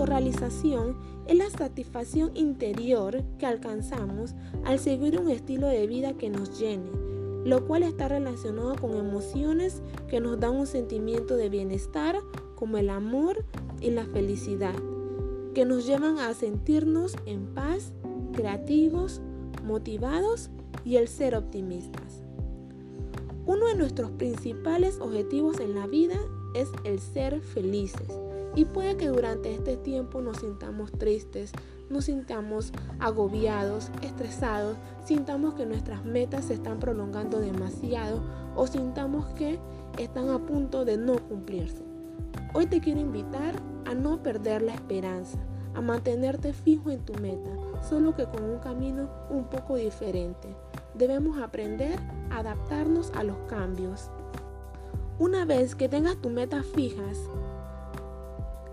autorrealización es la satisfacción interior que alcanzamos al seguir un estilo de vida que nos llene, lo cual está relacionado con emociones que nos dan un sentimiento de bienestar como el amor y la felicidad, que nos llevan a sentirnos en paz, creativos, motivados y el ser optimistas. Uno de nuestros principales objetivos en la vida es el ser felices. Y puede que durante este tiempo nos sintamos tristes, nos sintamos agobiados, estresados, sintamos que nuestras metas se están prolongando demasiado o sintamos que están a punto de no cumplirse. Hoy te quiero invitar a no perder la esperanza, a mantenerte fijo en tu meta, solo que con un camino un poco diferente. Debemos aprender a adaptarnos a los cambios. Una vez que tengas tus metas fijas,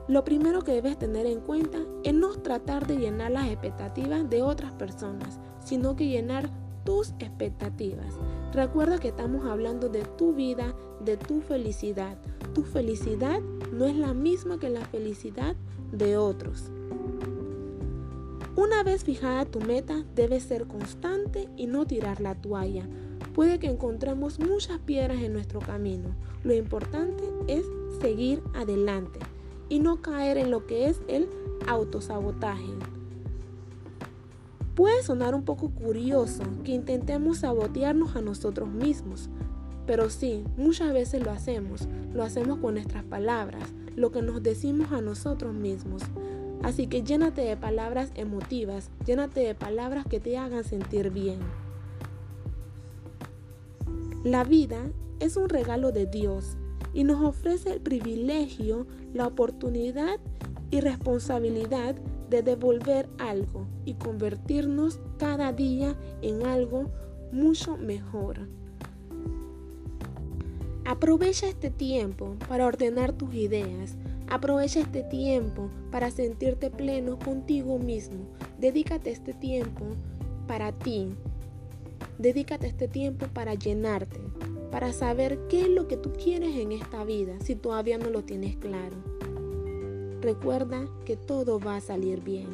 lo primero que debes tener en cuenta es no tratar de llenar las expectativas de otras personas, sino que llenar tus expectativas. Recuerda que estamos hablando de tu vida, de tu felicidad. Tu felicidad no es la misma que la felicidad de otros. Una vez fijada tu meta, debes ser constante y no tirar la toalla. Puede que encontremos muchas piedras en nuestro camino. Lo importante es seguir adelante y no caer en lo que es el autosabotaje. Puede sonar un poco curioso que intentemos sabotearnos a nosotros mismos, pero sí, muchas veces lo hacemos. Lo hacemos con nuestras palabras, lo que nos decimos a nosotros mismos. Así que llénate de palabras emotivas, llénate de palabras que te hagan sentir bien. La vida es un regalo de Dios y nos ofrece el privilegio, la oportunidad y responsabilidad de devolver algo y convertirnos cada día en algo mucho mejor. Aprovecha este tiempo para ordenar tus ideas. Aprovecha este tiempo para sentirte pleno contigo mismo. Dedícate este tiempo para ti. Dedícate este tiempo para llenarte para saber qué es lo que tú quieres en esta vida si todavía no lo tienes claro. Recuerda que todo va a salir bien.